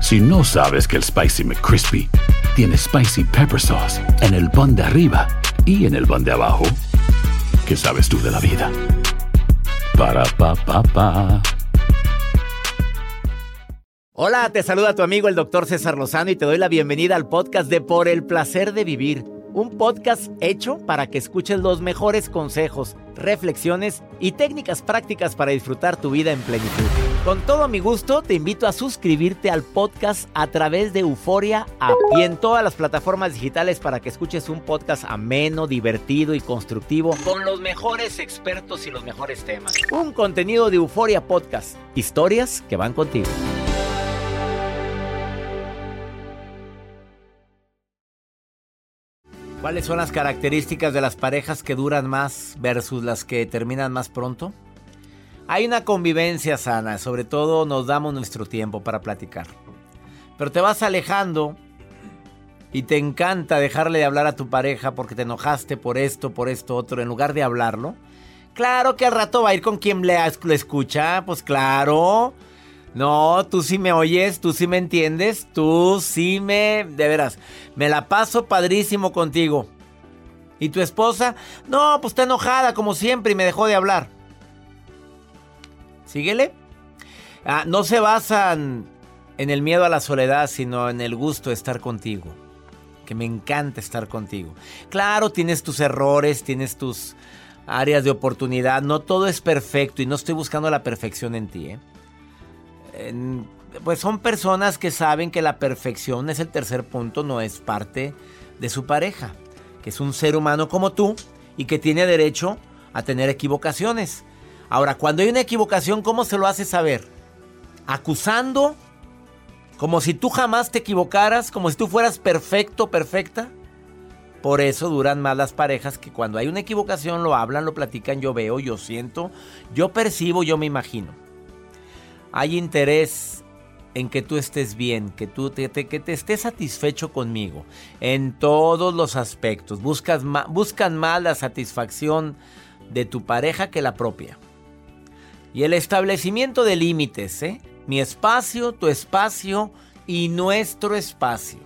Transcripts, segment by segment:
Si no sabes que el Spicy McCrispy tiene Spicy Pepper Sauce en el pan de arriba y en el pan de abajo, ¿qué sabes tú de la vida? Para, pa, pa, pa. Hola, te saluda tu amigo el doctor César Lozano y te doy la bienvenida al podcast de Por el Placer de Vivir un podcast hecho para que escuches los mejores consejos, reflexiones y técnicas prácticas para disfrutar tu vida en plenitud. Con todo mi gusto, te invito a suscribirte al podcast a través de Euforia App y en todas las plataformas digitales para que escuches un podcast ameno, divertido y constructivo con los mejores expertos y los mejores temas. Un contenido de Euforia Podcast, historias que van contigo. ¿Cuáles son las características de las parejas que duran más versus las que terminan más pronto? Hay una convivencia sana, sobre todo nos damos nuestro tiempo para platicar. Pero te vas alejando y te encanta dejarle de hablar a tu pareja porque te enojaste por esto, por esto, otro, en lugar de hablarlo. Claro que al rato va a ir con quien le escucha, pues claro. No, tú sí me oyes, tú sí me entiendes, tú sí me... De veras, me la paso padrísimo contigo. ¿Y tu esposa? No, pues está enojada como siempre y me dejó de hablar. Síguele. Ah, no se basan en el miedo a la soledad, sino en el gusto de estar contigo. Que me encanta estar contigo. Claro, tienes tus errores, tienes tus áreas de oportunidad. No todo es perfecto y no estoy buscando la perfección en ti, ¿eh? pues son personas que saben que la perfección es el tercer punto, no es parte de su pareja, que es un ser humano como tú y que tiene derecho a tener equivocaciones. Ahora, cuando hay una equivocación, ¿cómo se lo hace saber? ¿Acusando? ¿Como si tú jamás te equivocaras? ¿Como si tú fueras perfecto, perfecta? Por eso duran más las parejas que cuando hay una equivocación lo hablan, lo platican, yo veo, yo siento, yo percibo, yo me imagino hay interés en que tú estés bien, que tú te, que te estés satisfecho conmigo en todos los aspectos. Buscas buscan más la satisfacción de tu pareja que la propia. Y el establecimiento de límites, ¿eh? Mi espacio, tu espacio y nuestro espacio.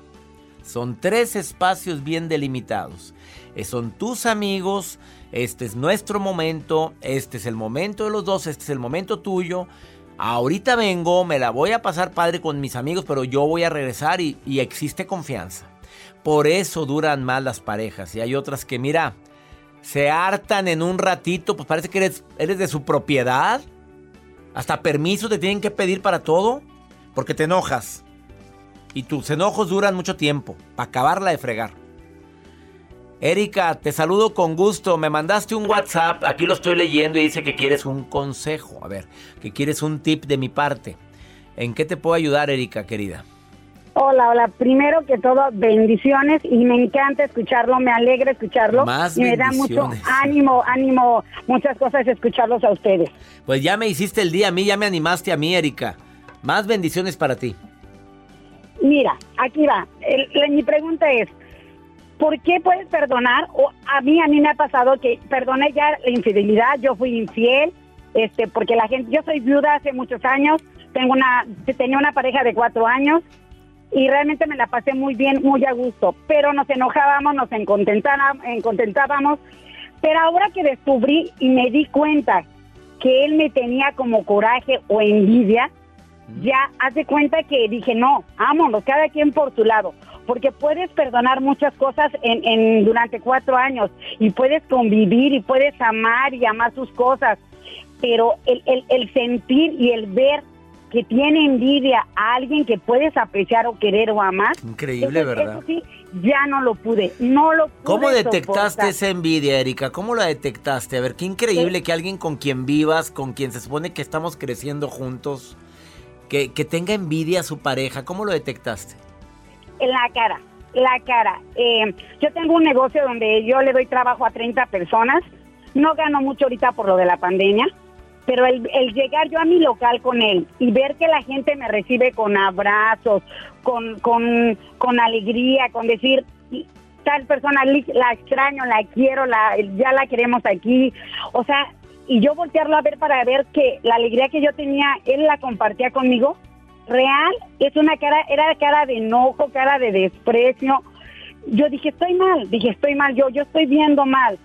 Son tres espacios bien delimitados. Eh, son tus amigos, este es nuestro momento, este es el momento de los dos, este es el momento tuyo ahorita vengo, me la voy a pasar padre con mis amigos, pero yo voy a regresar y, existe confianza. Por eso duran más las parejas. Y hay otras que, mira, se hartan en un ratito, pues parece que eres, eres de su propiedad. Hasta permiso te tienen que pedir para todo, porque te enojas. Y tus enojos duran mucho tiempo, para acabarla de fregar. Erika, te saludo con gusto. Me mandaste un WhatsApp, aquí lo estoy leyendo y dice que quieres un consejo. A ver, que quieres un tip de mi parte. ¿En qué te puedo ayudar, Erika, querida? Hola, hola. Primero que todo, bendiciones y me encanta escucharlo, me alegra escucharlo. Más y me da mucho ánimo, ánimo, muchas cosas escucharlos a ustedes. Pues ya me hiciste el día a mí, ya me animaste a mí, Erika. Más bendiciones para ti. Mira, aquí va. mi pregunta es, ¿por qué puedes perdonar? O a mí, a mí me ha pasado que perdoné ya la infidelidad, yo fui infiel, este, porque la gente, yo soy viuda hace muchos años, tengo una, tenía una pareja de cuatro años y realmente me la pasé muy bien, muy a gusto, pero nos enojábamos, nos encontentábamos, pero ahora que descubrí y me di cuenta que él me tenía como coraje o envidia, ya hace cuenta que dije, no, vámonos, cada quien por su lado porque puedes perdonar muchas cosas en, durante cuatro años y puedes convivir y puedes amar y amar sus cosas, pero el, el, sentir y el ver que tiene envidia a alguien que puedes apreciar o querer o amar. Increíble, ¿verdad? Eso sí, ya no lo pude, no lo pude. ¿Cómo detectaste esa envidia, Erika? ¿Cómo la detectaste? A ver, qué increíble que alguien con quien vivas, con quien se supone que estamos creciendo juntos, que, que tenga envidia a su pareja? ¿Cómo lo detectaste? En la cara, la cara. Eh, yo tengo un negocio donde yo le doy trabajo a 30 personas. No gano mucho ahorita por lo de la pandemia, pero el, el llegar yo a mi local con él y ver que la gente me recibe con abrazos, con, con, con alegría, con decir, tal persona la extraño, la quiero, la, ya la queremos aquí. O sea, y yo voltearlo a ver para ver que la alegría que yo tenía, él la compartía conmigo. Real, es una cara, era cara de enojo, cara de desprecio. Yo dije, estoy mal, dije, estoy mal, yo, yo estoy viendo mal.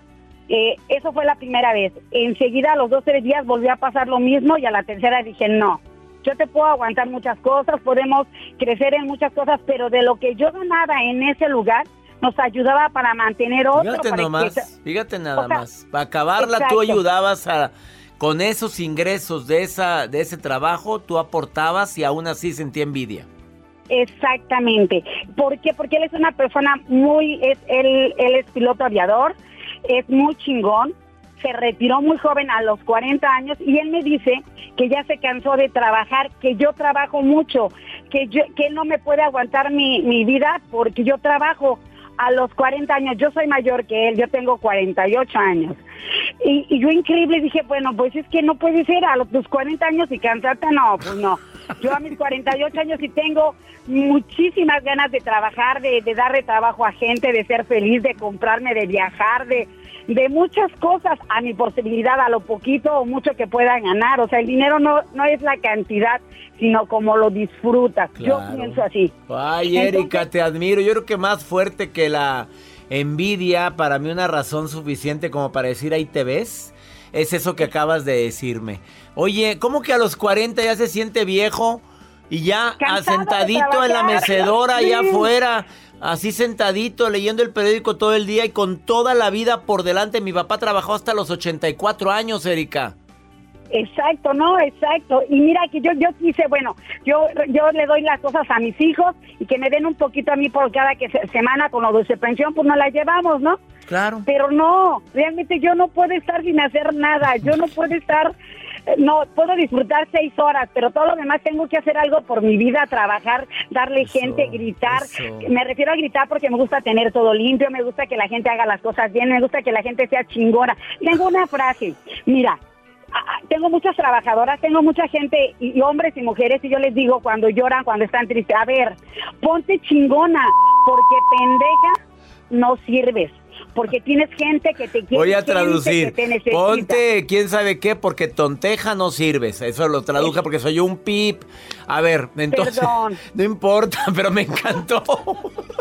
Eh, eso fue la primera vez. Enseguida, a los dos, tres días, volvió a pasar lo mismo y a la tercera dije, no, yo te puedo aguantar muchas cosas, podemos crecer en muchas cosas, pero de lo que yo ganaba en ese lugar, nos ayudaba para mantener otro. Fíjate nomás, fíjate nada más. Para acabarla tú ayudabas a con esos ingresos de esa de ese trabajo, tú aportabas y aún así sentía envidia. Exactamente. ¿Por qué? Porque él es una persona muy es él él es piloto aviador, es muy chingón. Se retiró muy joven a los 40 años y él me dice que ya se cansó de trabajar, que yo trabajo mucho, que yo, que él no me puede aguantar mi, mi vida porque yo trabajo a los 40 años, yo soy mayor que él, yo tengo 48 años. Y, y yo increíble dije, bueno, pues es que no puede ser a los tus 40 años y cansarte, no, pues no. Yo a mis 48 años y tengo muchísimas ganas de trabajar, de, de darle trabajo a gente, de ser feliz, de comprarme, de viajar, de, de muchas cosas a mi posibilidad, a lo poquito o mucho que pueda ganar. O sea, el dinero no, no es la cantidad, sino como lo disfrutas. Yo pienso así. Ay, Erika, te admiro. Yo creo que más fuerte que la envidia, para mí una razón suficiente como para decir ahí te ves, es eso que acabas de decirme. Oye, ¿cómo que a los 40 ya se siente viejo? Y ya sentadito en la mecedora, allá afuera, así sentadito, leyendo el periódico todo el día y con toda la vida por delante. Mi papá trabajó hasta los 84 años, Erika. Exacto, no, exacto. Y mira que yo yo quise, bueno, yo yo le doy las cosas a mis hijos y que me den un poquito a mí por cada que semana con lo de pensión, pues nos la llevamos, ¿no? Claro. Pero no, realmente yo no puedo estar sin hacer nada, yo no puedo estar no, puedo disfrutar seis horas, pero todo lo demás tengo que hacer algo por mi vida, trabajar, darle gente, gritar. Me refiero a gritar porque me gusta tener todo limpio, me gusta que la gente haga las cosas bien, me gusta que la gente sea chingona. Tengo una frase, mira, tengo muchas trabajadoras, tengo mucha gente, y, hombres y mujeres, y yo les digo cuando lloran, cuando están tristes, a ver, ponte chingona, porque pendeja no sirves porque tienes gente que te quiere. Voy a traducir. Ponte, quién sabe qué, porque tonteja no sirves. Eso lo traduje porque soy un pip. A ver, entonces. Perdón. No importa, pero me encantó.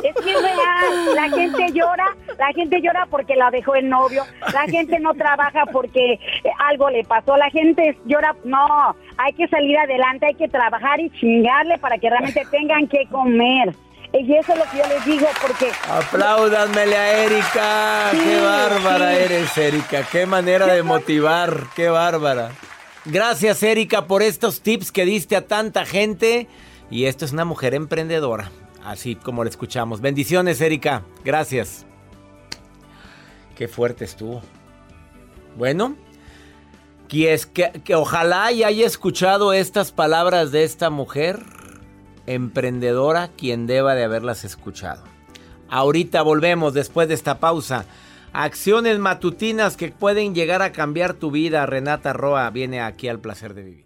Es que es real. La gente llora, la gente llora porque la dejó el novio. La gente no trabaja porque algo le pasó. La gente llora. No, hay que salir adelante, hay que trabajar y chingarle para que realmente tengan que comer. Y eso es lo que yo les digo porque... Apláudanmele a Erika. qué bárbara eres, Erika. Qué manera de motivar. Qué bárbara. Gracias, Erika, por estos tips que diste a tanta gente. Y esto es una mujer emprendedora, así como la escuchamos. Bendiciones, Erika. Gracias. Qué fuerte estuvo. Bueno, que, que, que ojalá y haya escuchado estas palabras de esta mujer emprendedora quien deba de haberlas escuchado. Ahorita volvemos después de esta pausa. Acciones matutinas que pueden llegar a cambiar tu vida. Renata Roa viene aquí al placer de vivir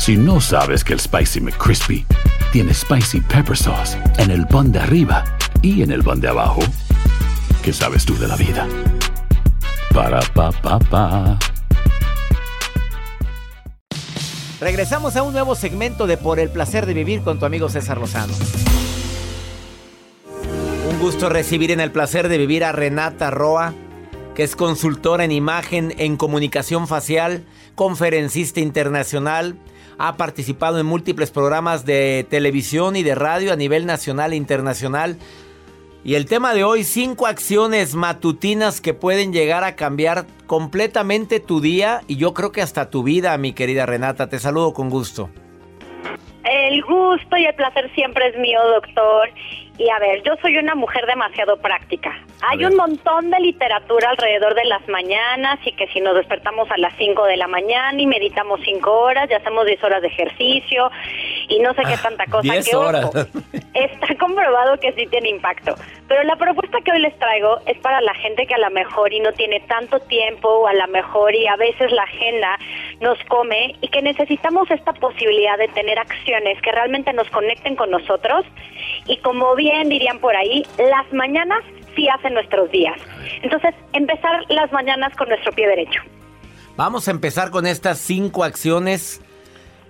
Si no sabes que el Spicy McCrispy tiene Spicy Pepper Sauce en el pan de arriba y en el pan de abajo, ¿qué sabes tú de la vida? Para, pa, pa, pa. Regresamos a un nuevo segmento de Por el placer de vivir con tu amigo César Lozano. Un gusto recibir en el placer de vivir a Renata Roa, que es consultora en imagen en comunicación facial, conferencista internacional ha participado en múltiples programas de televisión y de radio a nivel nacional e internacional. Y el tema de hoy, cinco acciones matutinas que pueden llegar a cambiar completamente tu día y yo creo que hasta tu vida, mi querida Renata. Te saludo con gusto. El gusto y el placer siempre es mío, doctor. Y a ver, yo soy una mujer demasiado práctica. Hay un montón de literatura alrededor de las mañanas y que si nos despertamos a las 5 de la mañana y meditamos 5 horas y hacemos 10 horas de ejercicio y no sé qué ah, tanta cosa. que, horas. está comprobado que sí tiene impacto. Pero la propuesta que hoy les traigo es para la gente que a lo mejor y no tiene tanto tiempo o a lo mejor y a veces la agenda nos come y que necesitamos esta posibilidad de tener acciones que realmente nos conecten con nosotros y como bien dirían por ahí, las mañanas sí hacen nuestros días. Entonces, empezar las mañanas con nuestro pie derecho. Vamos a empezar con estas cinco acciones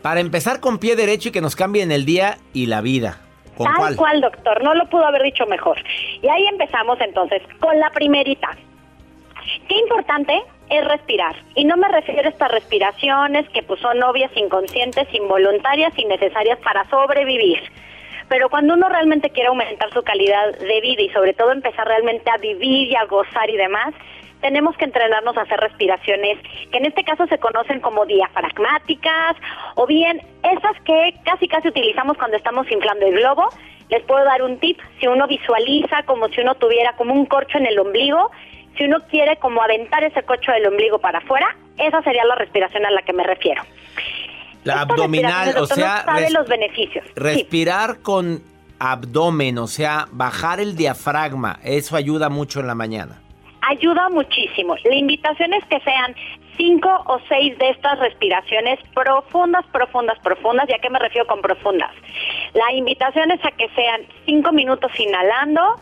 para empezar con pie derecho y que nos cambien el día y la vida. Tal cual, doctor, no lo pudo haber dicho mejor. Y ahí empezamos entonces con la primerita. Qué importante es respirar. Y no me refiero a estas respiraciones que pues, son obvias, inconscientes, involuntarias y necesarias para sobrevivir pero cuando uno realmente quiere aumentar su calidad de vida y sobre todo empezar realmente a vivir y a gozar y demás, tenemos que entrenarnos a hacer respiraciones que en este caso se conocen como diafragmáticas o bien esas que casi casi utilizamos cuando estamos inflando el globo. Les puedo dar un tip, si uno visualiza como si uno tuviera como un corcho en el ombligo, si uno quiere como aventar ese corcho del ombligo para afuera, esa sería la respiración a la que me refiero. La abdominal, o sea, los beneficios. Respirar con abdomen, o sea, bajar el diafragma, eso ayuda mucho en la mañana. Ayuda muchísimo. La invitación es que sean cinco o seis de estas respiraciones profundas, profundas, profundas. ¿Y a qué me refiero con profundas? La invitación es a que sean cinco minutos inhalando,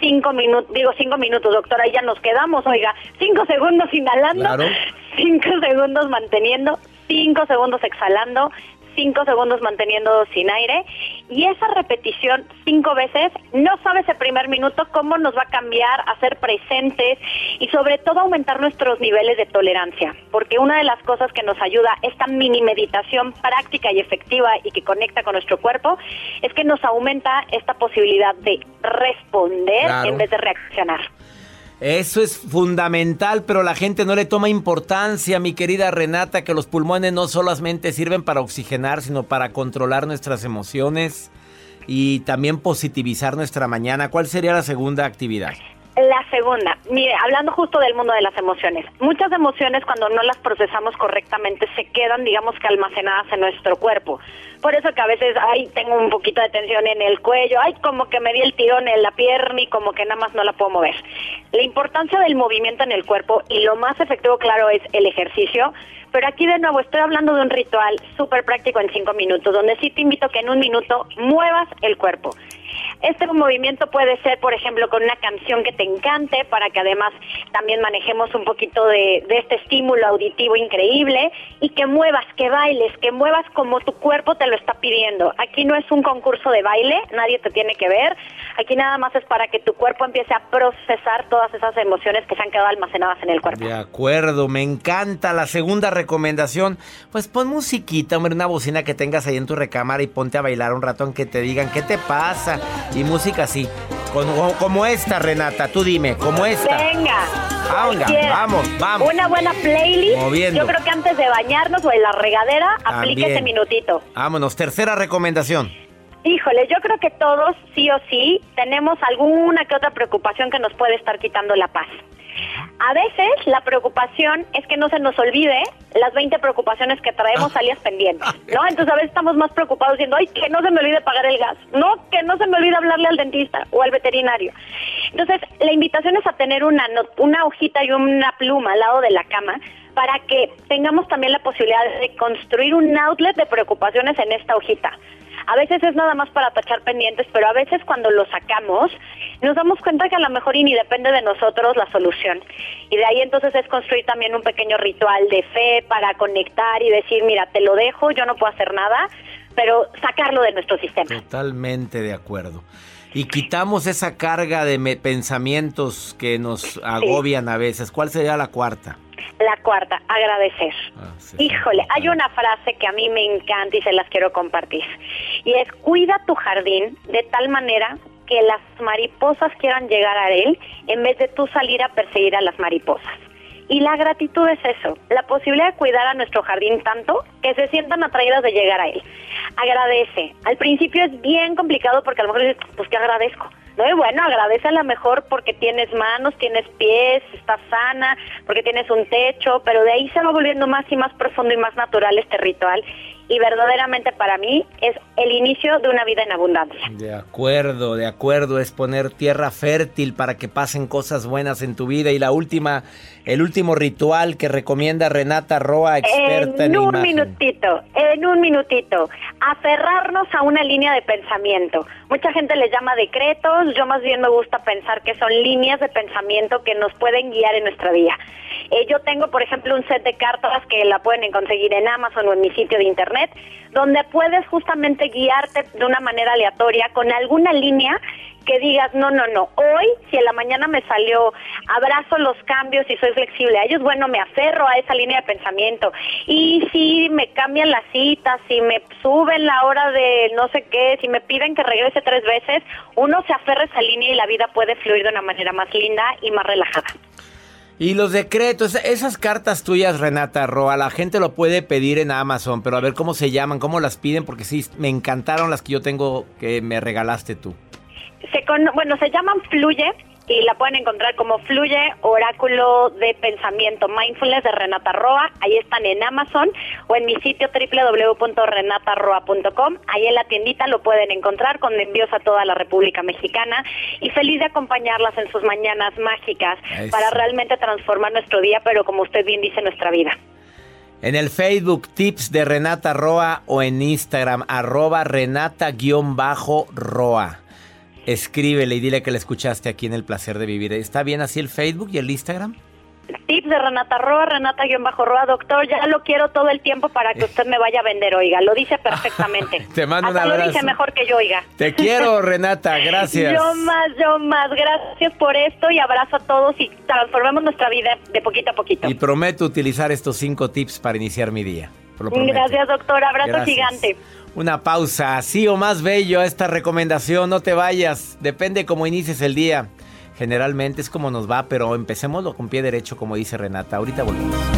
cinco minutos, digo cinco minutos, doctora, ya nos quedamos, oiga, cinco segundos inhalando, cinco segundos manteniendo, 5 segundos exhalando, 5 segundos manteniendo sin aire y esa repetición cinco veces, no sabes el primer minuto cómo nos va a cambiar a ser presentes y sobre todo aumentar nuestros niveles de tolerancia, porque una de las cosas que nos ayuda esta mini meditación práctica y efectiva y que conecta con nuestro cuerpo es que nos aumenta esta posibilidad de responder en vez de reaccionar. Eso es fundamental, pero la gente no le toma importancia, mi querida Renata, que los pulmones no solamente sirven para oxigenar, sino para controlar nuestras emociones y también positivizar nuestra mañana. ¿Cuál sería la segunda actividad? La segunda, mire, hablando justo del mundo de las emociones, muchas emociones cuando no las procesamos correctamente se quedan, digamos que almacenadas en nuestro cuerpo. Por eso que a veces, ay, tengo un poquito de tensión en el cuello, ay, como que me di el tirón en la pierna y como que nada más no la puedo mover. La importancia del movimiento en el cuerpo y lo más efectivo, claro, es el ejercicio. Pero aquí de nuevo estoy hablando de un ritual súper práctico en cinco minutos, donde sí te invito que en un minuto muevas el cuerpo. Este movimiento puede ser, por ejemplo, con una canción que te encante, para que además también manejemos un poquito de, este estímulo auditivo increíble y que muevas, que bailes, que muevas como tu cuerpo te lo está pidiendo. Aquí no es un concurso de baile, nadie te tiene que ver. Aquí nada más es para que tu cuerpo empiece a procesar todas esas emociones que se han quedado almacenadas en el cuerpo. De acuerdo, me encanta. La segunda recomendación, pues pon musiquita, hombre, una bocina que tengas ahí en tu recámara y ponte a bailar un rato aunque te digan, ¿qué te pasa? Y música así. Como, como esta, Renata, tú dime, como esta. Venga. vamos, vamos. Una buena playlist. Yo creo que antes de bañarnos o en la regadera, aplique ese minutito. Vámonos, tercera recomendación. Híjole, yo creo que todos, sí o sí, tenemos alguna que otra preocupación que nos puede estar quitando la paz. A veces la preocupación es que no se nos olvide las 20 preocupaciones que traemos ah. alias pendientes, ¿no? Entonces a veces estamos más preocupados diciendo, ay, que no se me olvide pagar el gas, no, que no se me olvide hablarle al dentista o al veterinario. Entonces, la invitación es a tener una, una hojita y una pluma al lado de la cama para que tengamos también la posibilidad de construir un outlet de preocupaciones en esta hojita. A veces es nada más para tachar pendientes, pero a veces cuando lo sacamos nos damos cuenta que a lo mejor y ni depende de nosotros la solución. Y de ahí entonces es construir también un pequeño ritual de fe para conectar y decir, mira, te lo dejo, yo no puedo hacer nada, pero sacarlo de nuestro sistema. Totalmente de acuerdo. Y quitamos esa carga de pensamientos que nos agobian a veces. ¿Cuál sería la cuarta? La cuarta, agradecer. Ah, sí. Híjole, hay una frase que a mí me encanta y se las quiero compartir. Y es, cuida tu jardín de tal manera que las mariposas quieran llegar a él en vez de tú salir a perseguir a las mariposas. Y la gratitud es eso, la posibilidad de cuidar a nuestro jardín tanto que se sientan atraídas de llegar a él. Agradece. Al principio es bien complicado porque a lo mejor dices, pues que agradezco. No, y bueno, agradece a lo mejor porque tienes manos, tienes pies, estás sana, porque tienes un techo, pero de ahí se va volviendo más y más profundo y más natural este ritual. Y verdaderamente para mí es el inicio de una vida en abundancia. De acuerdo, de acuerdo, es poner tierra fértil para que pasen cosas buenas en tu vida. Y la última, el último ritual que recomienda Renata Roa, experta en, en un imagen. minutito, en un minutito, aferrarnos a una línea de pensamiento. Mucha gente le llama decretos, yo más bien me gusta pensar que son líneas de pensamiento que nos pueden guiar en nuestra vida. Eh, yo tengo, por ejemplo, un set de cartas que la pueden conseguir en Amazon o en mi sitio de internet, donde puedes justamente guiarte de una manera aleatoria con alguna línea que digas, no, no, no, hoy si en la mañana me salió, abrazo los cambios y soy flexible a ellos, bueno, me aferro a esa línea de pensamiento. Y si me cambian las citas, si me suben la hora de no sé qué, si me piden que regrese tres veces, uno se aferra a esa línea y la vida puede fluir de una manera más linda y más relajada. Y los decretos, esas cartas tuyas, Renata Roa, la gente lo puede pedir en Amazon, pero a ver cómo se llaman, cómo las piden, porque sí, me encantaron las que yo tengo que me regalaste tú. Se con- bueno, se llaman Fluye y la pueden encontrar como Fluye Oráculo de Pensamiento Mindfulness de Renata Roa. Ahí están en Amazon o en mi sitio www.renataroa.com. Ahí en la tiendita lo pueden encontrar con envíos a toda la República Mexicana y feliz de acompañarlas en sus mañanas mágicas Eso. para realmente transformar nuestro día, pero como usted bien dice, nuestra vida. En el Facebook, tips de Renata Roa o en Instagram, arroba Renata-Roa. Escríbele y dile que la escuchaste aquí en El Placer de Vivir. ¿Está bien así el Facebook y el Instagram? Tips de Renata Roa, Renata-Roa, doctor, ya lo quiero todo el tiempo para que usted me vaya a vender, oiga, lo dice perfectamente. Te mando un Hasta lo abrazo. dice mejor que yo, oiga. Te quiero, Renata, gracias. Yo más, yo más, gracias por esto y abrazo a todos y transformemos nuestra vida de poquito a poquito. Y prometo utilizar estos cinco tips para iniciar mi día. Lo. Gracias, doctor, abrazo Gracias. gigante. Una pausa, así o más bello esta recomendación, no te vayas, depende cómo inicies el día. Generalmente es como nos va, pero empecémoslo con pie derecho, como dice Renata. Ahorita volvemos.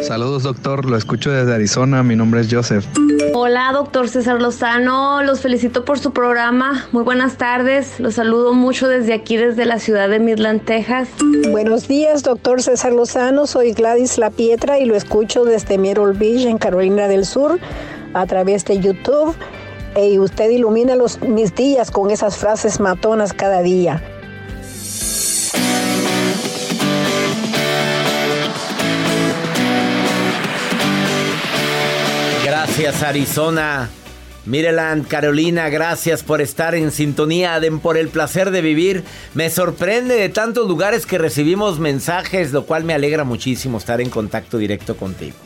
Saludos doctor, lo escucho desde Arizona, mi nombre es Joseph. Hola, doctor César Lozano, los felicito por su programa. Muy buenas tardes, los saludo mucho desde aquí, desde la ciudad de Midland, Texas. Buenos días, doctor César Lozano. Soy Gladys La Pietra y lo escucho desde Myrtle Beach, en Carolina del Sur, a través de YouTube. Y usted ilumina los, mis días con esas frases matonas cada día. Gracias Arizona. Mireland, Carolina, gracias por estar en sintonía de por el placer de vivir. Me sorprende de tantos lugares que recibimos mensajes, lo cual me alegra muchísimo estar en contacto directo contigo.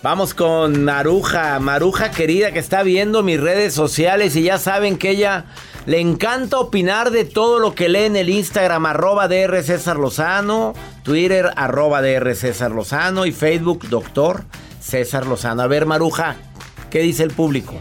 Vamos con Maruja, Maruja querida que está viendo mis redes sociales y ya saben que ella le encanta opinar de todo lo que lee en el Instagram arroba DR César Lozano, Twitter arroba DR César Lozano y Facebook doctor César Lozano. A ver Maruja, ¿qué dice el público?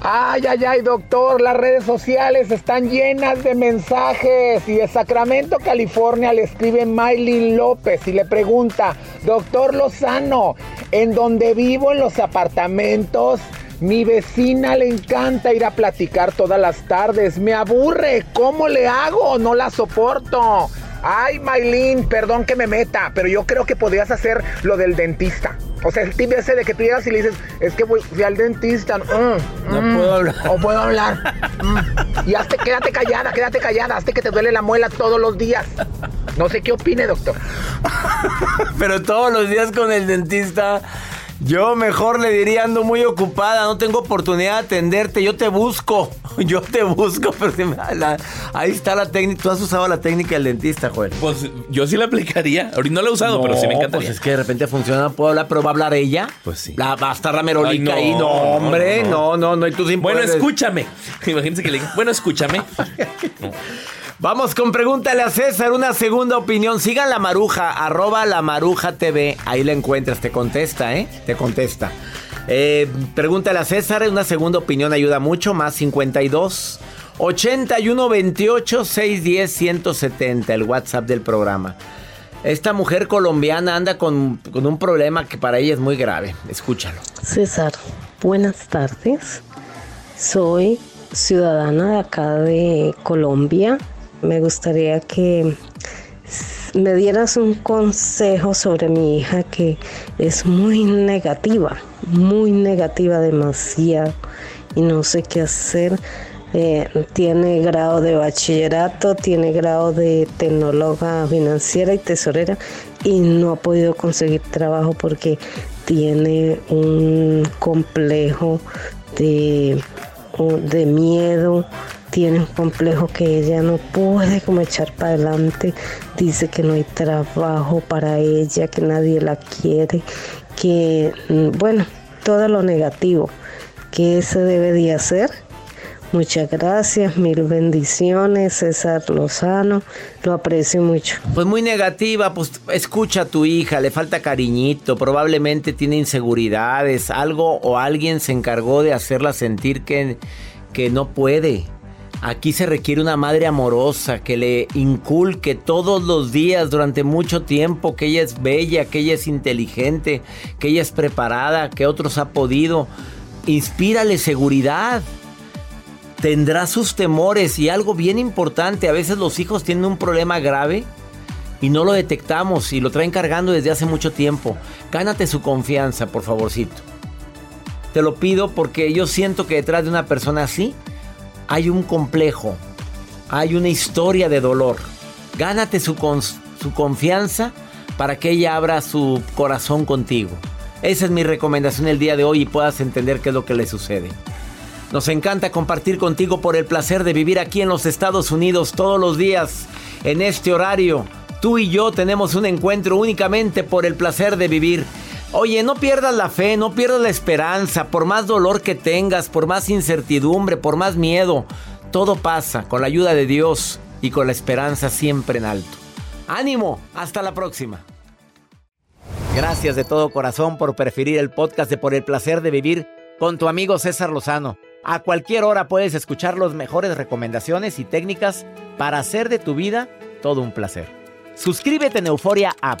Ay, ay, ay, doctor, las redes sociales están llenas de mensajes. Y de Sacramento, California, le escribe Maylin López y le pregunta, doctor Lozano, en donde vivo en los apartamentos, mi vecina le encanta ir a platicar todas las tardes. Me aburre, ¿cómo le hago? No la soporto. Ay, Maylin, perdón que me meta, pero yo creo que podrías hacer lo del dentista. O sea, el tip ese de que tú llegas y le dices, es que voy, fui al dentista. mm, No mm, puedo hablar. O puedo hablar. mm. Y hazte, quédate callada, quédate callada, hazte que te duele la muela todos los días. No sé qué opine, doctor. Pero todos los días con el dentista, yo mejor le diría ando muy ocupada, no tengo oportunidad de atenderte, yo te busco, yo te busco, pero se me- la- ahí está la técnica. Tú has usado la técnica del dentista, Joel. Pues yo sí la aplicaría. Ahorita no la he usado, pero sí me encantaría. Pues es que de repente funciona, puedo hablar, pero va a hablar ella. Pues sí. La, va a estar la merolica ahí. no, No, hombre, no, no, no, y tú sin Bueno, poder- escúchame. Imagínense que le digan, bueno, escúchame. Vamos con Pregúntale a César, una segunda opinión. Sigan la maruja, arroba la maruja TV. Ahí la encuentras, te contesta, ¿eh? Te contesta. Eh, pregúntale a César, una segunda opinión ayuda mucho. Más 52 81 28 610 170, el WhatsApp del programa. Esta mujer colombiana anda con, con un problema que para ella es muy grave. Escúchalo. César, buenas tardes. Soy ciudadana de acá de Colombia. Me gustaría que me dieras un consejo sobre mi hija que es muy negativa, muy negativa demasiado y no sé qué hacer. Eh, tiene grado de bachillerato, tiene grado de tecnóloga financiera y tesorera y no ha podido conseguir trabajo porque tiene un complejo de, de miedo, tiene un complejo que ella no puede como echar para adelante, dice que no hay trabajo para ella, que nadie la quiere, que mm, bueno, todo lo negativo. ¿Qué se debe de hacer? Muchas gracias, mil bendiciones, César Lozano, lo aprecio mucho. Pues muy negativa, pues escucha a tu hija, le falta cariñito, probablemente tiene inseguridades, algo o alguien se encargó de hacerla sentir que, que no puede. Aquí se requiere una madre amorosa que le inculque todos los días durante mucho tiempo que ella es bella, que ella es inteligente, que ella es preparada, que otros ha podido. Inspírale seguridad tendrá sus temores y algo bien importante, a veces los hijos tienen un problema grave y no lo detectamos y lo traen cargando desde hace mucho tiempo. Gánate su confianza, por favorcito. Te lo pido porque yo siento que detrás de una persona así hay un complejo, hay una historia de dolor. Gánate su, su confianza para que ella abra su corazón contigo. Esa es mi recomendación el día de hoy y puedas entender qué es lo que le sucede. Nos encanta compartir contigo por el placer de vivir aquí en los Estados Unidos todos los días en este horario. Tú y yo tenemos un encuentro únicamente por el placer de vivir. Oye, no pierdas la fe, no pierdas la esperanza, por más dolor que tengas, por más incertidumbre, por más miedo. Todo pasa con la ayuda de Dios y con la esperanza siempre en alto. Ánimo, hasta la próxima. Gracias de todo corazón por preferir el podcast de Por el placer de vivir con tu amigo César Lozano. A cualquier hora puedes escuchar las mejores recomendaciones y técnicas para hacer de tu vida todo un placer. Suscríbete en Euforia App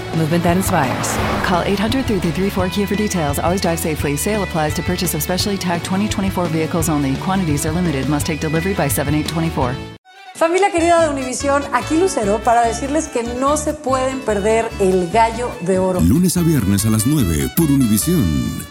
movement that inspires. Call 800 334 Kia for details. Always drive safely. Sale applies to purchase of specially tagged 2024 vehicles only. Quantities are limited. Must take delivery by 7824. Familia querida de Univisión, aquí Lucero para decirles que no se pueden perder el gallo de oro. Lunes a viernes a las 9 por Univisión.